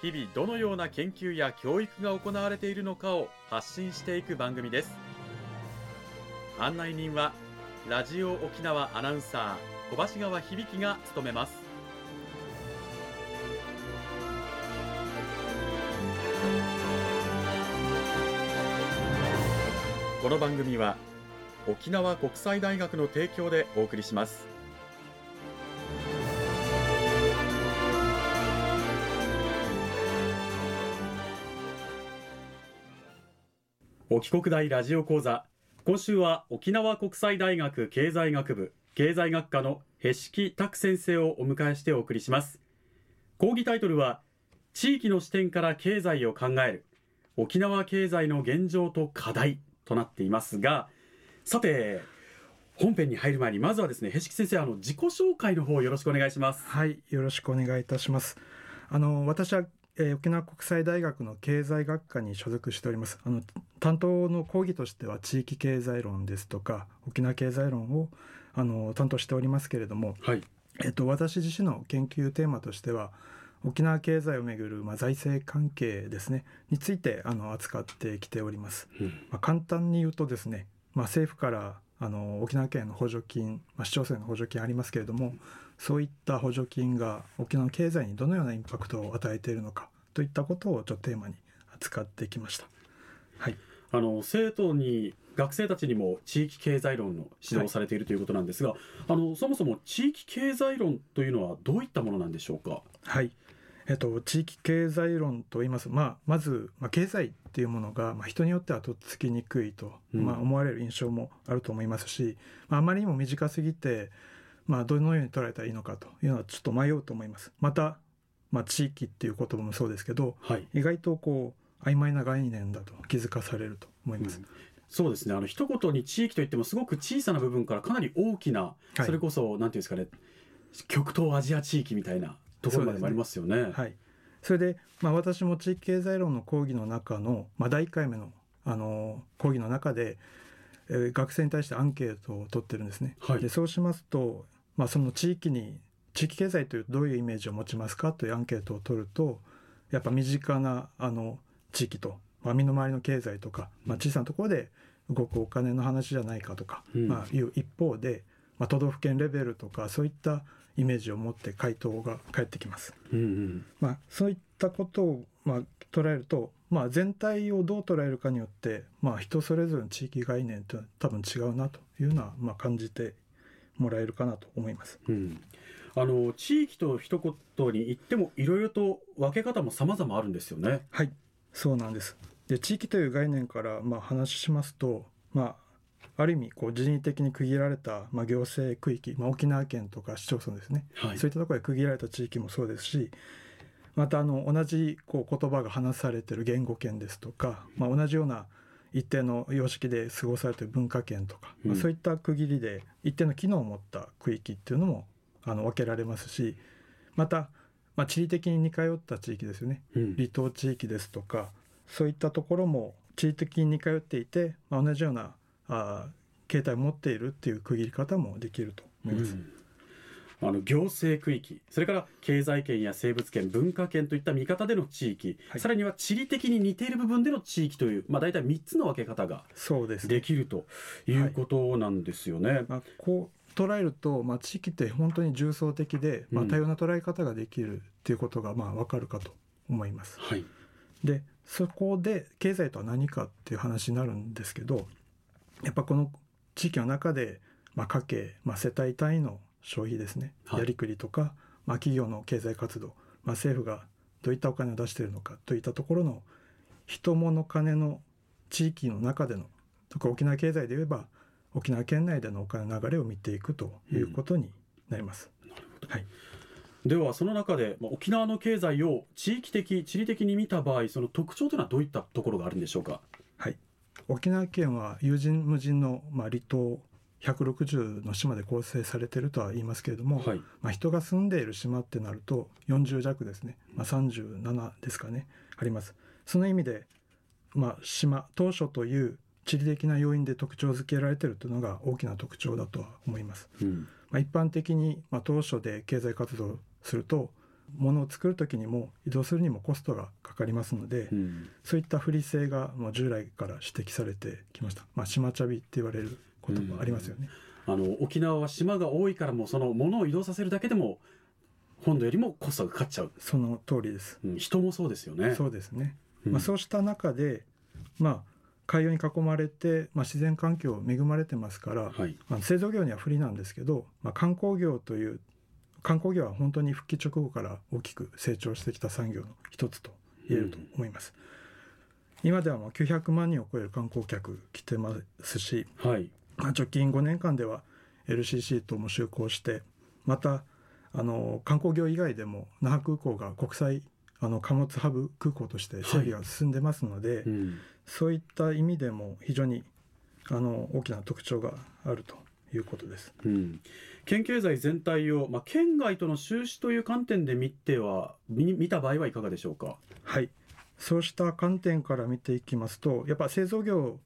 日々どのような研究や教育が行われているのかを発信していく番組です。案内人はラジオ沖縄アナウンサー小橋川響が務めます。この番組は沖縄国際大学の提供でお送りします。沖国大ラジオ講座。今週は沖縄国際大学経済学部経済学科のへしき拓先生をお迎えしてお送りします。講義タイトルは地域の視点から経済を考える沖縄経済の現状と課題となっていますがさて本編に入る前にまずはですねへしき先生あの自己紹介の方よろしくお願いします。はいよろしくお願いいたします。あの私は、えー、沖縄国際大学の経済学科に所属しております。あの担当の講義としては地域経済論ですとか沖縄経済論をあの担当しておりますけれども、はい。えっと、私自身の研究テーマとしては沖縄経済をめぐる、まあ、財政関係ですねについてあの扱ってきております、うん。まあ、簡単に言うとですね、まあ、政府からあの沖縄県の補助金、まあ、市町村の補助金ありますけれどもそういった補助金が沖縄経済にどのようなインパクトを与えているのかといったことをちょっとテーマに扱ってきました。はい、あの生徒に学生たちにも地域経済論の指導をされているということなんですが、あのそもそも地域経済論というのはどういったものなんでしょうか？はいえっと、地域経済論と言います、まあ、まず、まあ、経済っていうものが、まあ、人によってはとっつきにくいと、うん。まあ、思われる印象もあると思いますし、まあ、あまりにも短すぎて、まあ、どのように捉えたらいいのかというのはちょっと迷うと思います。また、まあ、地域っていう言葉もそうですけどはい、意外とこう曖昧な概念だと気づかされると思います。うん。そうですね。あの一言に地域といってもすごく小さな部分からかなり大きな、はい。それこそなんていうんですかね極東アジア地域みたいなところまでもありますよね。はい、それで、まあ、私も地域経済論の講義の中の、まあ、第1回目のあの講義の中で、えー学生に対してアンケートを取ってるんですね。はい。でそうしますと、まあ、その地域に地域経済というどういうイメージを持ちますかというアンケートを取るとやっぱ身近なあの地域と、まあ、身の回りの経済とか、まあ、小さなところで動くお金の話じゃないかとか、うん。まあ、いう一方で、まあ、都道府県レベルとかそういったイメージを持って回答が返ってきます。うんうんまあ、そういったことを、まあ、捉えると、まあ、全体をどう捉えるかによって、まあ、人それぞれの地域概念というのは多分違うなというのは、まあ、感じてもらえるかなと思います。うんあの地域と一言に言ってもいろいろと分け方も様々あるんですよね。はいそうなんですで地域という概念から、まあ、話しますと、まあ、ある意味こう人為的に区切られた、まあ、行政区域、まあ、沖縄県とか市町村ですね。はい。そういったところで区切られた地域もそうですしまたあの同じこう言葉が話されている言語圏ですとか、まあ、同じような一定の様式で過ごされている文化圏とか、まあ、うん。そういった区切りで一定の機能を持った区域っていうのもあの分けられますしまた、まあ、地理的に似通った地域ですよね。うん。離島地域ですとかそういったところも地理的に似通っていて、まあ、同じようなあー形態を持っているっていう区切り方もできると思います。うんあの行政区域それから経済圏や生物圏文化圏といった見方での地域、はいさらには地理的に似ている部分での地域という、まあ、大体3つの分け方ができるということなんですよね。まあ、こう捉えると、まあ、地域って本当に重層的で、まあ、うん多様な捉え方ができるっていうことがまあ分かるかと思います。はい、でそこで経済とは何かっていう話になるんですけどやっぱこの地域の中で、まあ、家計、まあ、世帯単位の消費ですね、はい。やりくりとか、まあ、企業の経済活動、まあ、政府がどういったお金を出しているのかといったところの人物金の地域の中でのとか沖縄経済で言えば沖縄県内でのお金の流れを見ていくということになります。はい、ではその中でまあ沖縄の経済を地域的地理的に見た場合その特徴というのはどういったところがあるんでしょうか？はい、沖縄県は有人無人の、まあ、離島160の島で構成されているとは言いますけれども、はい。まあ、人が住んでいる島ってなると40弱ですね、まあ、37ですかね。あります。その意味で、まあ、島当初という地理的な要因で特徴づけられているというのが大きな特徴だとは思います、うん。まあ、一般的に、まあ、当初で経済活動をすると物を作る時にも移動するにもコストがかかりますので、うんそういった不利性がもう従来から指摘されてきました。まあ、島チャビって言われることもありますよね。あの沖縄は島が多いからもうその物を移動させるだけでも本土よりもコストがかかっちゃう、その通りです。うん人もそうですよねそうですね。うんまあ、そうした中で、まあ、海洋に囲まれて、まあ、自然環境恵まれてますから、はいまあ、製造業には不利なんですけど、まあ、観光業という観光業は本当に復帰直後から大きく成長してきた産業の一つと言えると思います。今ではもう900万人を超える観光客来てますし、はい。まあ、直近5年間では LCC とも就航してまたあの観光業以外でも那覇空港が国際あの貨物ハブ空港として整備が進んでますので、うん。そういった意味でも非常にあの大きな特徴があるということです。うん、県経済全体を、まあ、県外との収支という観点で見ては見見た場合はいかがでしょうか？はい、そうした観点から見ていきますとやっぱ製造業、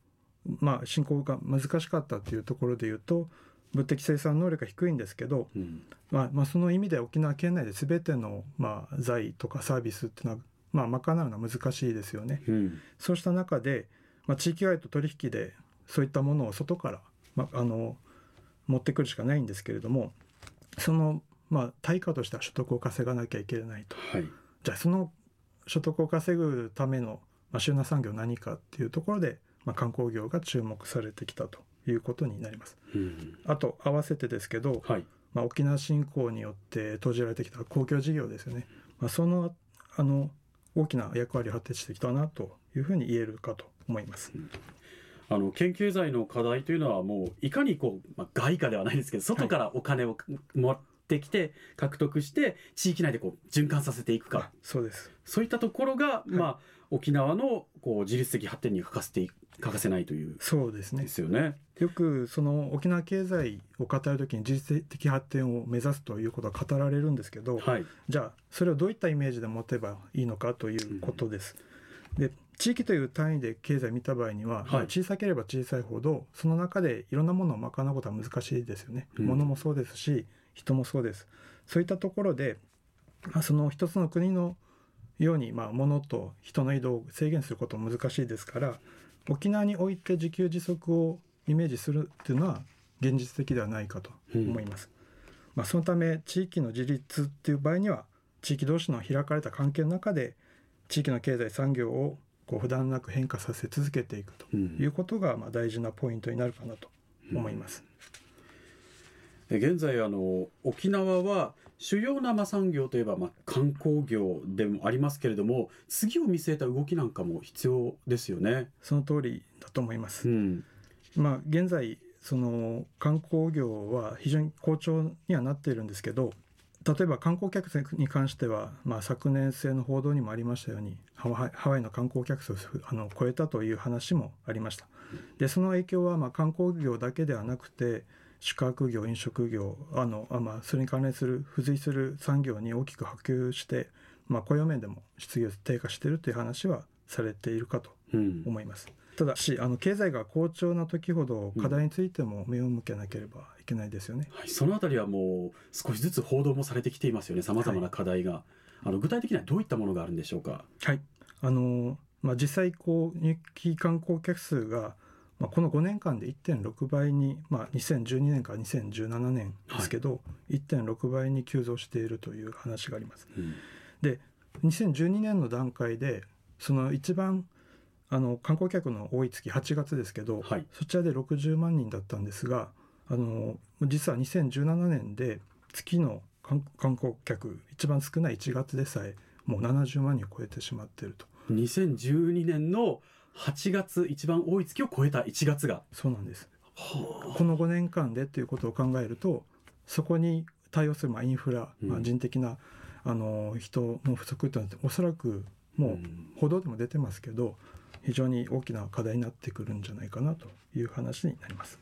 まあ、進行が難しかったというところでいうと物的生産能力が低いんですけど、うんまあまあ、その意味で沖縄県内で全ての、まあ、財とかサービスっていうのは、まあ、賄うのは難しいですよね。うんそうした中で、まあ、地域外と取引でそういったものを外から、まあ、あの持ってくるしかないんですけれどもその、まあ、対価としては所得を稼がなきゃいけないと。はいじゃあその所得を稼ぐための、まあ、収納産業何かっていうところで、まあ、観光業が注目されてきたということになります。うんあと合わせてですけど、はいまあ、沖縄振興によって投じられてきた公共事業ですよね、まあ、そのあの大きな役割を果たしてきたなというふうに言えるかと思います。あの県経済の課題というのはもういかにこう、まあ、外貨ではないですけど外からお金を持ってきて獲得して地域内でこう循環させていくかあそうですそういったところが、まあ、沖縄のこう自律的発展に欠かせてい欠かせないというそうですねですよね。よくその沖縄経済を語るときに自律的発展を目指すということが語られるんですけど、はい、じゃあそれをどういったイメージで持てばいいのかということです。で地域という単位で経済を見た場合には、はい小さければ小さいほどその中でいろんなものを賄うことは難しいですよね。うん物もそうですし人もそうです。そういったところで、まあ、その一つの国のように、まあ、物と人の移動を制限することも難しいですから沖縄において自給自足をイメージするっていうのは現実的ではないかと思います。まあ、そのため地域の自立っていう場合には地域同士の開かれた関係の中で地域の経済産業をこう不断なく変化させ続けていくとうんいうことがまあ大事なポイントになるかなと思います。え現在あの沖縄は主要なまあ産業といえばまあ観光業でもありますけれども次を見据えた動きなんかも必要ですよね。その通りだと思います。うんまあ現在その観光業は非常に好調にはなっているんですけど例えば観光客に関しては、まあ、昨年末の報道にもありましたようにハワイの観光客数をあの超えたという話もありましたでその影響はまあ観光業だけではなくて宿泊業飲食業あのあ、まあ、それに関連する付随する産業に大きく波及して、まあ、雇用面でも失業率低下しているという話はされているかとうん思います。ただしあの経済が好調な時ほど課題についても目を向けなければいけないですよね。はい、そのあたりはもう少しずつ報道もされてきていますよね。さまざまな課題が、あの具体的にはどういったものがあるんでしょうか？はい。あのまあ、実際こう日記観光客数が、まあ、この5年間で1.6倍に、まあ、2012年から2017年ですけど、1.6倍に急増しているという話があります。うん。で2012年の段階でその一番あの観光客の多い月8月ですけど、はい。そちらで60万人だったんですがあの実は2017年で月の観観光客一番少ない1月でさえもう70万人を超えてしまっていると。2012年の8月一番多い月を超えた1月が。そうなんです。はこの5年間でっていうことを考えるとそこに対応するまあインフラ、まあ、人的な、あの人の不足というのはおそらくもう報道でも出てますけど非常に大きな課題になってくるんじゃないかなという話になります。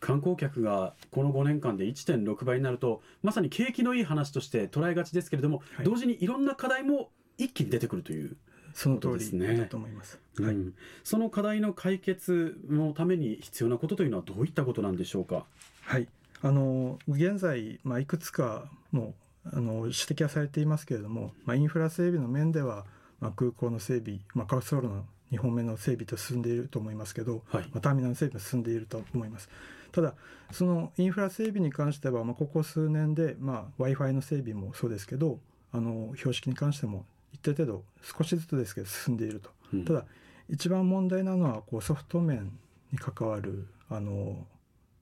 観光客がこの5年間で1.6倍になるとまさに景気のいい話として捉えがちですけれども、はい、同時にいろんな課題も一気に出てくるというその通りだと思います、はい、うん、その課題の解決のために必要なことというのはどういったことなんでしょうか？はい。あの現在、まあ、いくつかもあの指摘はされていますけれども、まあ、インフラ整備の面では、まあ、空港の整備、まあ、滑走路の2本目の整備と進んでいると思いますけど、はい、まあ、ターミナルの整備も進んでいると思います。ただそのインフラ整備に関しては、まあ、ここ数年で、まあ、w i f i の整備もそうですけどあの標識に関しても一定程度少しずつですけど進んでいると、うん、ただ一番問題なのはこうソフト面に関わるあの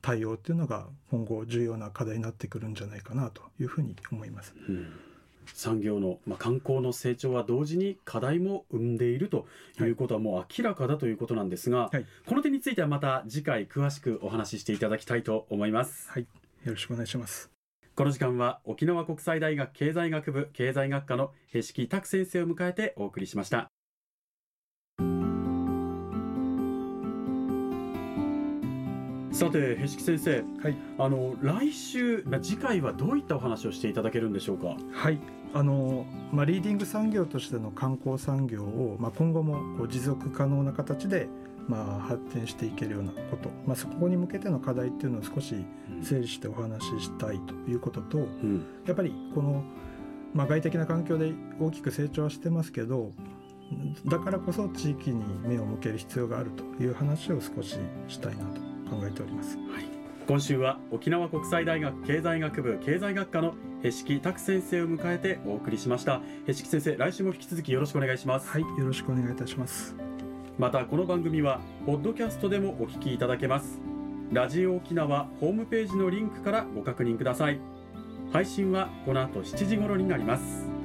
対応っていうのが今後重要な課題になってくるんじゃないかなというふうに思います。うん産業の、まあ、観光の成長は同時に課題も生んでいるということはもう明らかだということなんですが、はい、この点についてはまた次回詳しくお話ししていただきたいと思います。はい、よろしくお願いします。この時間は沖縄国際大学経済学部経済学科のへしき拓先生を迎えてお送りしましたさてへしき先生、はい、あの来週次回はどういったお話をしていただけるんでしょうか？はい。あのまあ、リーディング産業としての観光産業を、まあ、今後もこう持続可能な形でまあ、発展していけるようなこと、まあ、そこに向けての課題っていうのを少し整理してお話ししたいということと、うん、やっぱりこの、まあ、外的な環境で大きく成長はしてますけどだからこそ地域に目を向ける必要があるという話を少ししたいなと考えております。はい。今週は沖縄国際大学経済学部経済学科のへしき拓先生を迎えてお送りしました。へしき先生来週も引き続きよろしくお願いします。はいよろしくお願いいたします。またこの番組はポッドキャストでもお聞きいただけます。ラジオ沖縄ホームページのリンクからご確認ください。配信はこの後7時頃になります